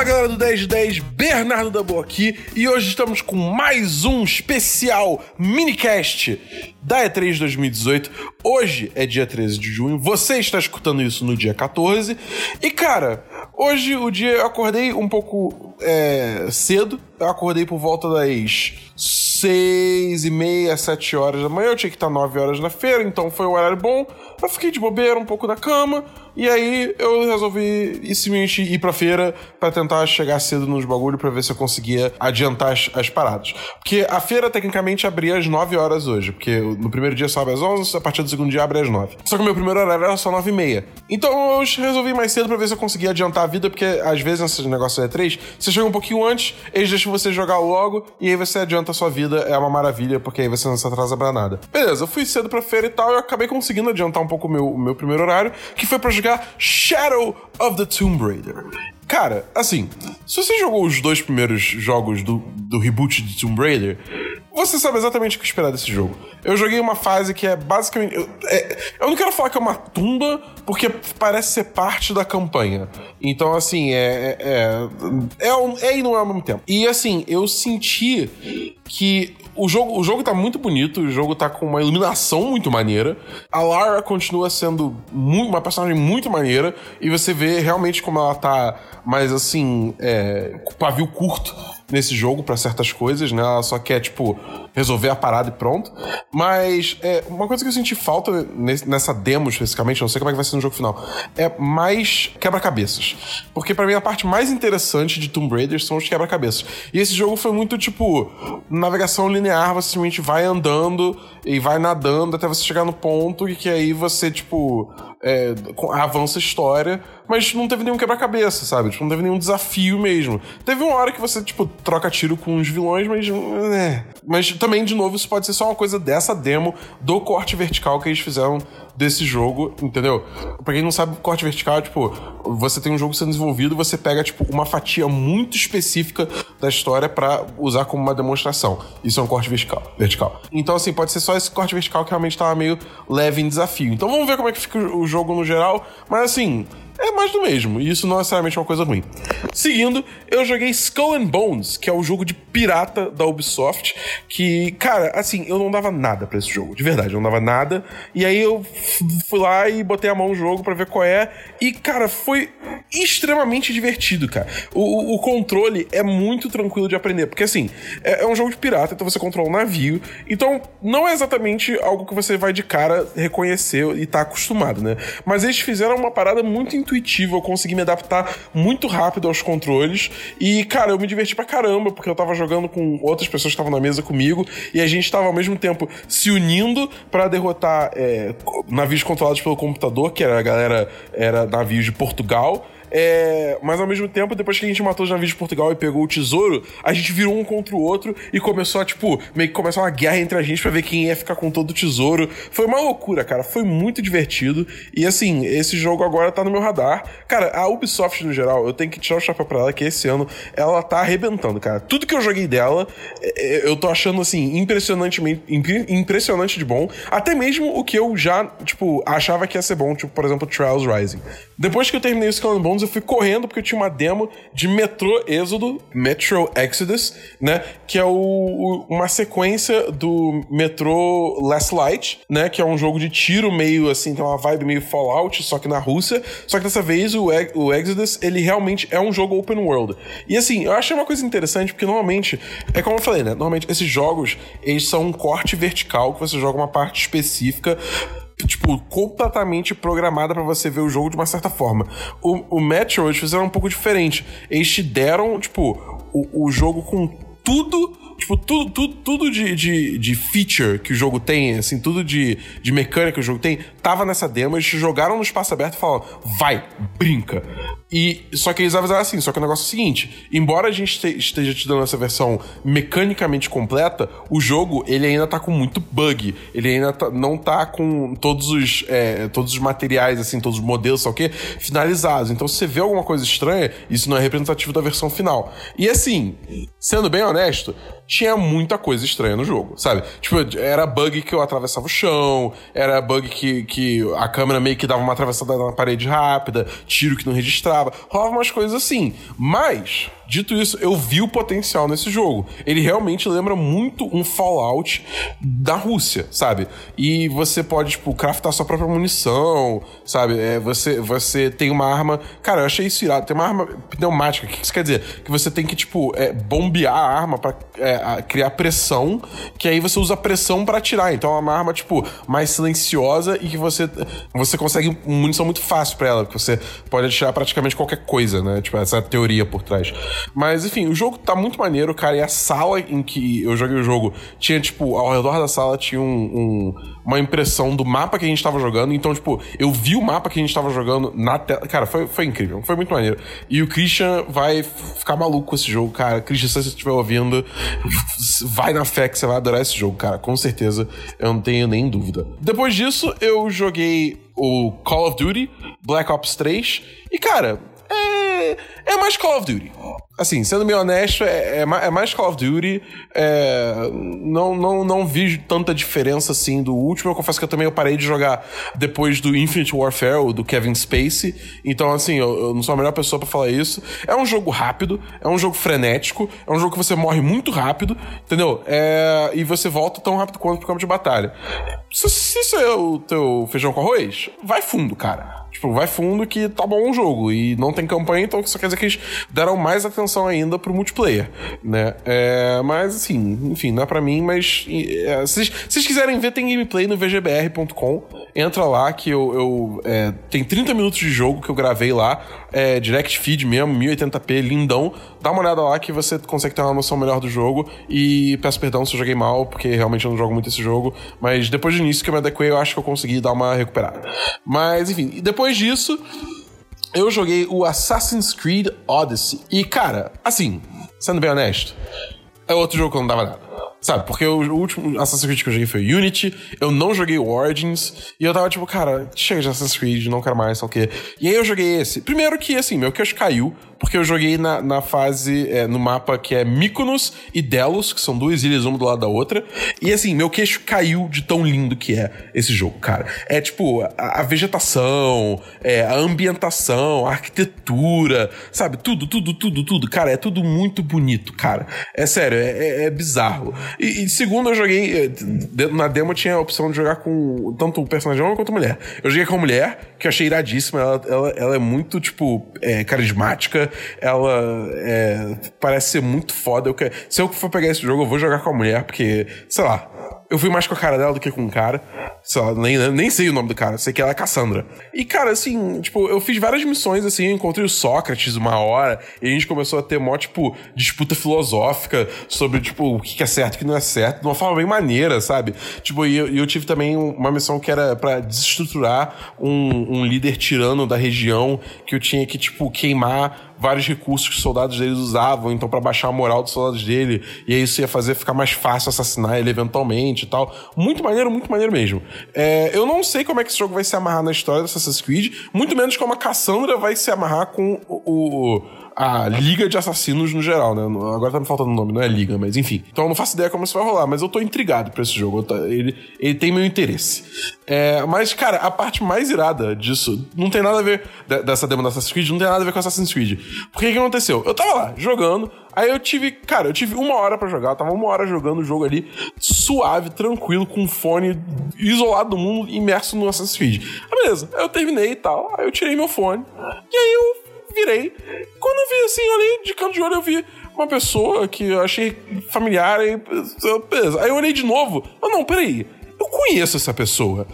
Fala galera do 1010, Bernardo da Boa aqui e hoje estamos com mais um especial minicast da E3 2018. Hoje é dia 13 de junho, você está escutando isso no dia 14 e cara, hoje o dia eu acordei um pouco é, cedo, eu acordei por volta das 6 e meia, 7 horas da manhã, eu tinha que estar 9 horas na feira, então foi um horário bom, eu fiquei de bobeira um pouco na cama e aí eu resolvi simplesmente ir pra feira para tentar chegar cedo nos bagulho para ver se eu conseguia adiantar as, as, paradas. Porque a feira tecnicamente abria às 9 horas hoje, porque no primeiro dia só abre às 11, a partir do segundo dia abre às 9. Só que o meu primeiro horário era só 9 e meia. Então eu resolvi mais cedo para ver se eu conseguia adiantar a vida, porque às vezes nesses negócios da E3, você chega um pouquinho antes, eles deixam você jogar logo e aí você adianta a sua vida, é uma maravilha, porque aí você não se atrasa pra nada. Beleza, eu fui cedo pra feira e tal, e eu acabei conseguindo adiantar um pouco o meu, o meu primeiro horário, que foi para jogar Shadow of the Tomb Raider. Cara, assim, se você jogou os dois primeiros jogos do, do reboot de Tomb Raider, você sabe exatamente o que esperar desse jogo. Eu joguei uma fase que é basicamente. Eu, é, eu não quero falar que é uma tumba, porque parece ser parte da campanha. Então, assim, é. É, é, é, é e não é ao mesmo tempo. E, assim, eu senti que o jogo, o jogo tá muito bonito, o jogo tá com uma iluminação muito maneira. A Lara continua sendo muito, uma personagem muito maneira, e você vê realmente como ela tá mais assim, é, com pavio curto nesse jogo para certas coisas, né? Ela só quer, tipo, resolver a parada e pronto. Mas é, uma coisa que eu senti falta nessa demo especificamente, não sei como é que vai ser no jogo final, é mais quebra-cabeças. Porque para mim a parte mais interessante de Tomb Raider são os quebra-cabeças. E esse jogo foi muito, tipo, navegação linear, você simplesmente vai andando e vai nadando até você chegar no ponto e que aí você, tipo, é, avança a história, mas não teve nenhum quebra-cabeça, sabe? Tipo, não teve nenhum desafio mesmo. Teve uma hora que você, tipo, troca tiro com os vilões, mas. É. Mas também, de novo, isso pode ser só uma coisa dessa demo do corte vertical que eles fizeram desse jogo, entendeu? Pra quem não sabe, corte vertical é tipo, você tem um jogo sendo desenvolvido, você pega, tipo, uma fatia muito específica da história para usar como uma demonstração. Isso é um corte vertical. vertical. Então, assim, pode ser só esse corte vertical que realmente tava meio leve em desafio. Então vamos ver como é que fica o jogo no geral. Mas assim, é mais do mesmo, e isso não é necessariamente uma coisa ruim. Seguindo, eu joguei Skull and Bones, que é o jogo de pirata da Ubisoft, que, cara, assim, eu não dava nada para esse jogo, de verdade, eu não dava nada. E aí eu fui lá e botei a mão no jogo para ver qual é, e, cara, foi extremamente divertido, cara. O, o, controle é muito tranquilo de aprender, porque, assim, é, é um jogo de pirata, então você controla um navio, então não é exatamente algo que você vai de cara reconhecer e tá acostumado, né? Mas eles fizeram uma parada muito intuitivo, eu consegui me adaptar muito rápido aos controles. E, cara, eu me diverti pra caramba, porque eu tava jogando com outras pessoas que estavam na mesa comigo, e a gente tava ao mesmo tempo se unindo para derrotar é, navios controlados pelo computador, que era a galera, era navios de Portugal. É, mas ao mesmo tempo, depois que a gente matou os navios de Portugal e pegou o tesouro, a gente virou um contra o outro e começou a, tipo, meio que começar uma guerra entre a gente para ver quem ia ficar com todo o tesouro. Foi uma loucura, cara. Foi muito divertido. E assim, esse jogo agora tá no meu radar. Cara, a Ubisoft no geral, eu tenho que tirar o chapéu pra ela que esse ano ela tá arrebentando, cara. Tudo que eu joguei dela, é, é, eu tô achando assim, impressionantemente impressionante de bom. Até mesmo o que eu já, tipo, achava que ia ser bom, tipo, por exemplo, Trials Rising. Depois que eu terminei o Skull Bones, eu fui correndo porque eu tinha uma demo de Metro Êxodo, Metro Exodus, né? Que é o, o, uma sequência do Metro Last Light, né? Que é um jogo de tiro meio assim, tem uma vibe meio Fallout, só que na Rússia. Só que dessa vez o, o Exodus, ele realmente é um jogo open world. E assim, eu achei uma coisa interessante porque normalmente, é como eu falei, né? Normalmente esses jogos, eles são um corte vertical que você joga uma parte específica tipo, completamente programada para você ver o jogo de uma certa forma. O, o Metro, eles fizeram um pouco diferente. Eles te deram, tipo, o, o jogo com tudo tipo, tudo, tudo, tudo de, de, de, feature que o jogo tem, assim, tudo de, de mecânica que o jogo tem, tava nessa demo, eles jogaram no espaço aberto e falaram, vai, brinca. E só que eles avisaram assim, só que o negócio é o seguinte, embora a gente esteja te dando essa versão mecanicamente completa, o jogo, ele ainda tá com muito bug, ele ainda tá, não tá com todos os, é, todos os materiais, assim, todos os modelos, só o quê, finalizados. Então, se você vê alguma coisa estranha, isso não é representativo da versão final. E assim, sendo bem honesto, tinha muita coisa estranha no jogo, sabe? Tipo, era bug que eu atravessava o chão, era bug que, que a câmera meio que dava uma atravessada na parede rápida, tiro que não registrava. Rolava umas coisas assim. Mas, dito isso, eu vi o potencial nesse jogo. Ele realmente lembra muito um Fallout da Rússia, sabe? E você pode, tipo, craftar sua própria munição, sabe? É, você, você tem uma arma. Cara, eu achei isso irado. Tem uma arma pneumática. O que isso quer dizer? Que você tem que, tipo, é, bombear a arma pra é, criar pressão, que aí você usa pressão para atirar. Então é uma arma, tipo, mais silenciosa e que você, você consegue munição muito fácil para ela, porque você pode atirar praticamente qualquer coisa, né? Tipo, essa é teoria por trás. Mas, enfim, o jogo tá muito maneiro, cara, e a sala em que eu joguei o jogo tinha, tipo, ao redor da sala tinha um, um, uma impressão do mapa que a gente tava jogando. Então, tipo, eu vi o mapa que a gente tava jogando na tela. Cara, foi, foi incrível, foi muito maneiro. E o Christian vai ficar maluco com esse jogo, cara. Christian, se você estiver ouvindo, vai na fé que você vai adorar esse jogo, cara. Com certeza, eu não tenho nem dúvida. Depois disso, eu joguei o Call of Duty Black Ops 3. E, cara, é, mais Call of Duty. Assim, sendo meio honesto, é, é, é mais Call of Duty. É, não, não, não vi tanta diferença assim do último. Eu confesso que eu também eu parei de jogar depois do Infinite Warfare, ou do Kevin Spacey. Então, assim, eu, eu não sou a melhor pessoa para falar isso. É um jogo rápido, é um jogo frenético, é um jogo que você morre muito rápido, entendeu? É, e você volta tão rápido quanto pro campo de batalha. Se, se isso é o teu feijão com arroz, vai fundo, cara. Tipo, vai fundo que tá bom o jogo. E não tem campanha, então isso quer dizer que eles deram mais atenção ainda pro multiplayer, né? É, mas, assim, enfim, não é pra mim, mas... É, se, vocês quiserem ver, tem gameplay no vgbr.com. Entra lá que eu... eu é, tem 30 minutos de jogo que eu gravei lá. É, direct feed mesmo, 1080p, lindão. Dá uma olhada lá que você consegue ter uma noção melhor do jogo. E peço perdão se eu joguei mal, porque realmente eu não jogo muito esse jogo. Mas depois do início que eu me adequei, eu acho que eu consegui dar uma recuperada. Mas, enfim, depois depois disso, eu joguei o Assassin's Creed Odyssey. E, cara, assim, sendo bem honesto, é outro jogo que eu não dava nada. Sabe, porque o, último Assassin's Creed que eu joguei foi Unity, eu não joguei o Origins, e eu tava tipo, cara, chega de Assassin's Creed, não quero mais, sei o quê. E aí eu joguei esse. Primeiro que, assim, meu queixo caiu, porque eu joguei na, na fase, é, no mapa que é Mykonos e Delos, que são duas ilhas uma do lado da outra. E assim, meu queixo caiu de tão lindo que é esse jogo, cara. É tipo, a, a vegetação, é, a ambientação, a arquitetura, sabe? Tudo, tudo, tudo, tudo. Cara, é tudo muito bonito, cara. É sério, é, é, é bizarro. E, e, segundo, eu joguei. É, na demo tinha a opção de jogar com tanto o personagem homem quanto mulher. Eu joguei com a mulher, que eu achei iradíssima. Ela, ela, ela é muito, tipo, é, carismática ela é, parece ser muito foda. Eu quero, se eu for pegar esse jogo, eu vou jogar com a mulher, porque, sei lá, eu fui mais com a cara dela do que com o cara. Sei lá, nem, nem sei o nome do cara, sei que ela é Cassandra. E, cara, assim, tipo, eu fiz várias missões, assim, eu encontrei o Sócrates uma hora, e a gente começou a ter mó, tipo, disputa filosófica sobre, tipo, o que é certo e o que não é certo, de uma forma bem maneira, sabe? Tipo, e eu, eu tive também uma missão que era para desestruturar um, um líder tirano da região, que eu tinha que, tipo, queimar vários recursos que os soldados deles usavam, então para baixar a moral dos soldados dele, e aí isso ia fazer ficar mais fácil assassinar ele eventualmente e tal. Muito maneiro, muito maneiro mesmo. É, eu não sei como é que esse jogo vai se amarrar na história do Assassin's Creed, muito menos como a Cassandra vai se amarrar com o, o a Liga de Assassinos no geral, né? Agora tá me faltando o nome, não é Liga, mas enfim. Então eu não faço ideia como isso vai rolar, mas eu tô intrigado pra esse jogo. Tô, ele, ele tem meu interesse. É, mas, cara, a parte mais irada disso não tem nada a ver dessa demo do Assassin's Creed, não tem nada a ver com Assassin's Creed. Porque o que aconteceu? Eu tava lá, jogando, Aí eu tive, cara, eu tive uma hora para jogar, eu tava uma hora jogando o jogo ali, suave, tranquilo, com fone isolado do mundo, imerso no Assassin's Creed. Ah, beleza, aí eu terminei e tal, aí eu tirei meu fone, e aí eu virei. Quando eu vi assim, olhei de canto de olho, eu vi uma pessoa que eu achei familiar. E, beleza. Aí eu olhei de novo. Ah, não, peraí. Eu conheço essa pessoa.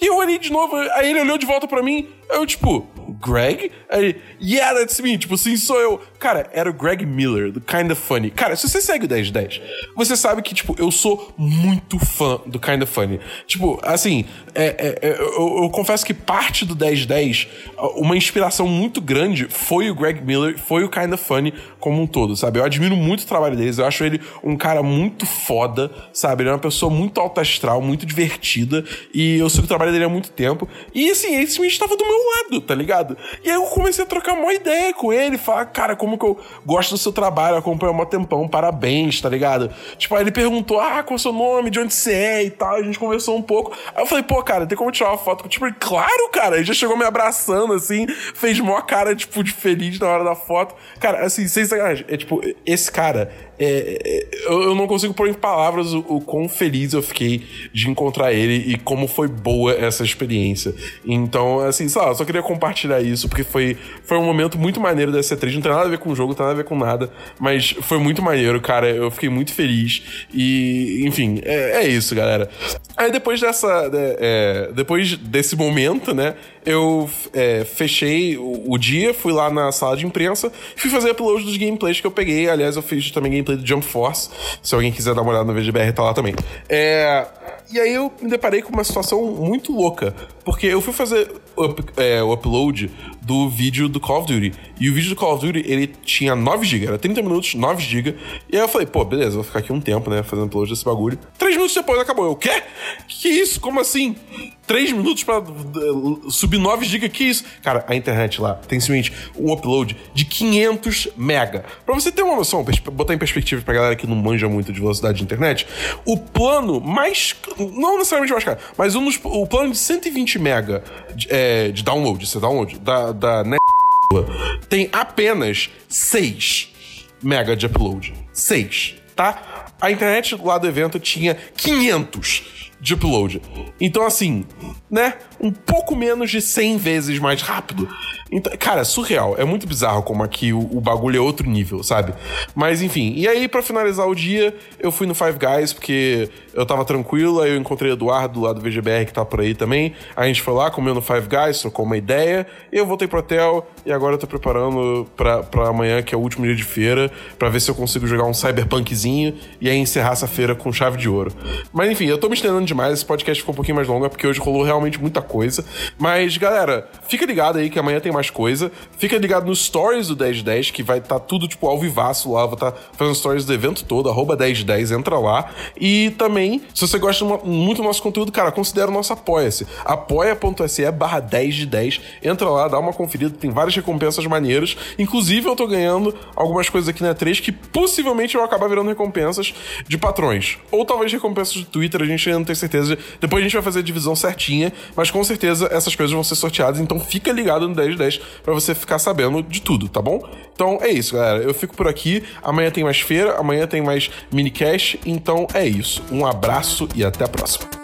E eu olhei de novo, aí ele olhou de volta para mim, eu tipo, Greg? Aí, yeah, that's me. Tipo, sim, sou eu. Cara, era o Greg Miller, do Kinda Funny. Cara, se você segue o 1010, você sabe que, tipo, eu sou muito fã do Kinda Funny. Tipo, assim, é, é, é, eu, eu, confesso que parte do 1010, uma inspiração muito grande foi o Greg Miller, foi o Kinda Funny como um todo, sabe? Eu admiro muito o trabalho deles, eu acho ele um cara muito foda, sabe? Ele é uma pessoa muito alta astral, muito divertida, e eu sigo o trabalho dele há muito tempo. E, assim, esse me estava do meu lado, tá ligado? E aí eu comecei a trocar uma ideia com ele, falar, cara, como como que eu gosto do seu trabalho, acompanho há um tempão, parabéns, tá ligado? Tipo, aí ele perguntou, ah, qual é o seu nome, de onde você é e tal, a gente conversou um pouco. Aí eu falei, pô, cara, tem como tirar uma foto? Tipo, claro, cara, ele já chegou me abraçando, assim, fez mó cara, tipo, de feliz na hora da foto. Cara, assim, sem sacanagem, é tipo, esse cara é, é, eu, não consigo pôr em palavras o, o, quão feliz eu fiquei de encontrar ele e como foi boa essa experiência. Então, assim, sei lá, eu só queria compartilhar isso, porque foi, foi um momento muito maneiro dessa E3. Não tem nada a ver com o jogo, tem nada a ver com nada, mas foi muito maneiro, cara. Eu fiquei muito feliz. E, enfim, é, é isso, galera. Aí depois dessa. Né, é, depois desse momento, né? Eu é, fechei o, o, dia, fui lá na sala de imprensa, fui fazer upload dos gameplays que eu peguei. Aliás, eu fiz também gameplay do Jump Force. Se alguém quiser dar uma olhada no VGBR, tá lá também. É. E aí eu me deparei com uma situação muito louca, porque eu fui fazer up, é, o upload do vídeo do Call of Duty. E o vídeo do Call of Duty, ele tinha 9GB, era 30 minutos, 9GB. E aí eu falei, pô, beleza, vou ficar aqui um tempo, né, fazendo upload desse bagulho. Três minutos depois acabou. Eu, o quê? Que isso? Como assim? Três minutos pra uh, subir 9 GB, que isso? Cara, a internet lá tem simplesmente um upload de 500 mega. Pra você ter uma noção, botar em perspectiva pra galera que não manja muito de velocidade de internet, o plano mais, não necessariamente mais caro, mas um dos, o plano de 120 mega de, é, de download, esse download, da, da net tem apenas 6 mega de upload. 6, tá? A internet lá do evento tinha 500 de upload. Então, assim, né? Um pouco menos de 100 vezes mais rápido. Então, cara, é surreal. É muito bizarro como aqui o, o bagulho é outro nível, sabe? Mas, enfim. E aí, para finalizar o dia, eu fui no Five Guys, porque eu tava tranquilo. Aí eu encontrei o Eduardo lá do VGBR, que tá por aí também. A gente foi lá, comeu no Five Guys, trocou uma ideia. Eu voltei pro hotel. E agora eu tô preparando pra, pra amanhã, que é o último dia de feira, para ver se eu consigo jogar um cyberpunkzinho. E encerrar essa feira com chave de ouro. Mas, enfim, eu tô me estendendo demais. Esse podcast ficou um pouquinho mais longo, é porque hoje rolou realmente muita coisa. Mas, galera, fica ligado aí que amanhã tem mais coisa. Fica ligado nos stories do 1010, que vai estar tá tudo, tipo, ao vivaço lá. Vou estar tá fazendo stories do evento todo, arroba 1010, entra lá. E também, se você gosta muito do nosso conteúdo, cara, considera o nosso apoia-se. apoia.se barra 10 de 10. Entra lá, dá uma conferida, tem várias recompensas maneiras. Inclusive, eu tô ganhando algumas coisas aqui na 3 que possivelmente vão acabar virando recompensas de patrões. Ou talvez recompensas do Twitter, a gente ainda não tem certeza. Depois a gente vai fazer a divisão certinha, mas com certeza essas coisas vão ser sorteadas, então fica ligado no 1010 para você ficar sabendo de tudo, tá bom? Então é isso, galera. Eu fico por aqui. Amanhã tem mais feira, amanhã tem mais minicast, então é isso. Um abraço e até a próxima.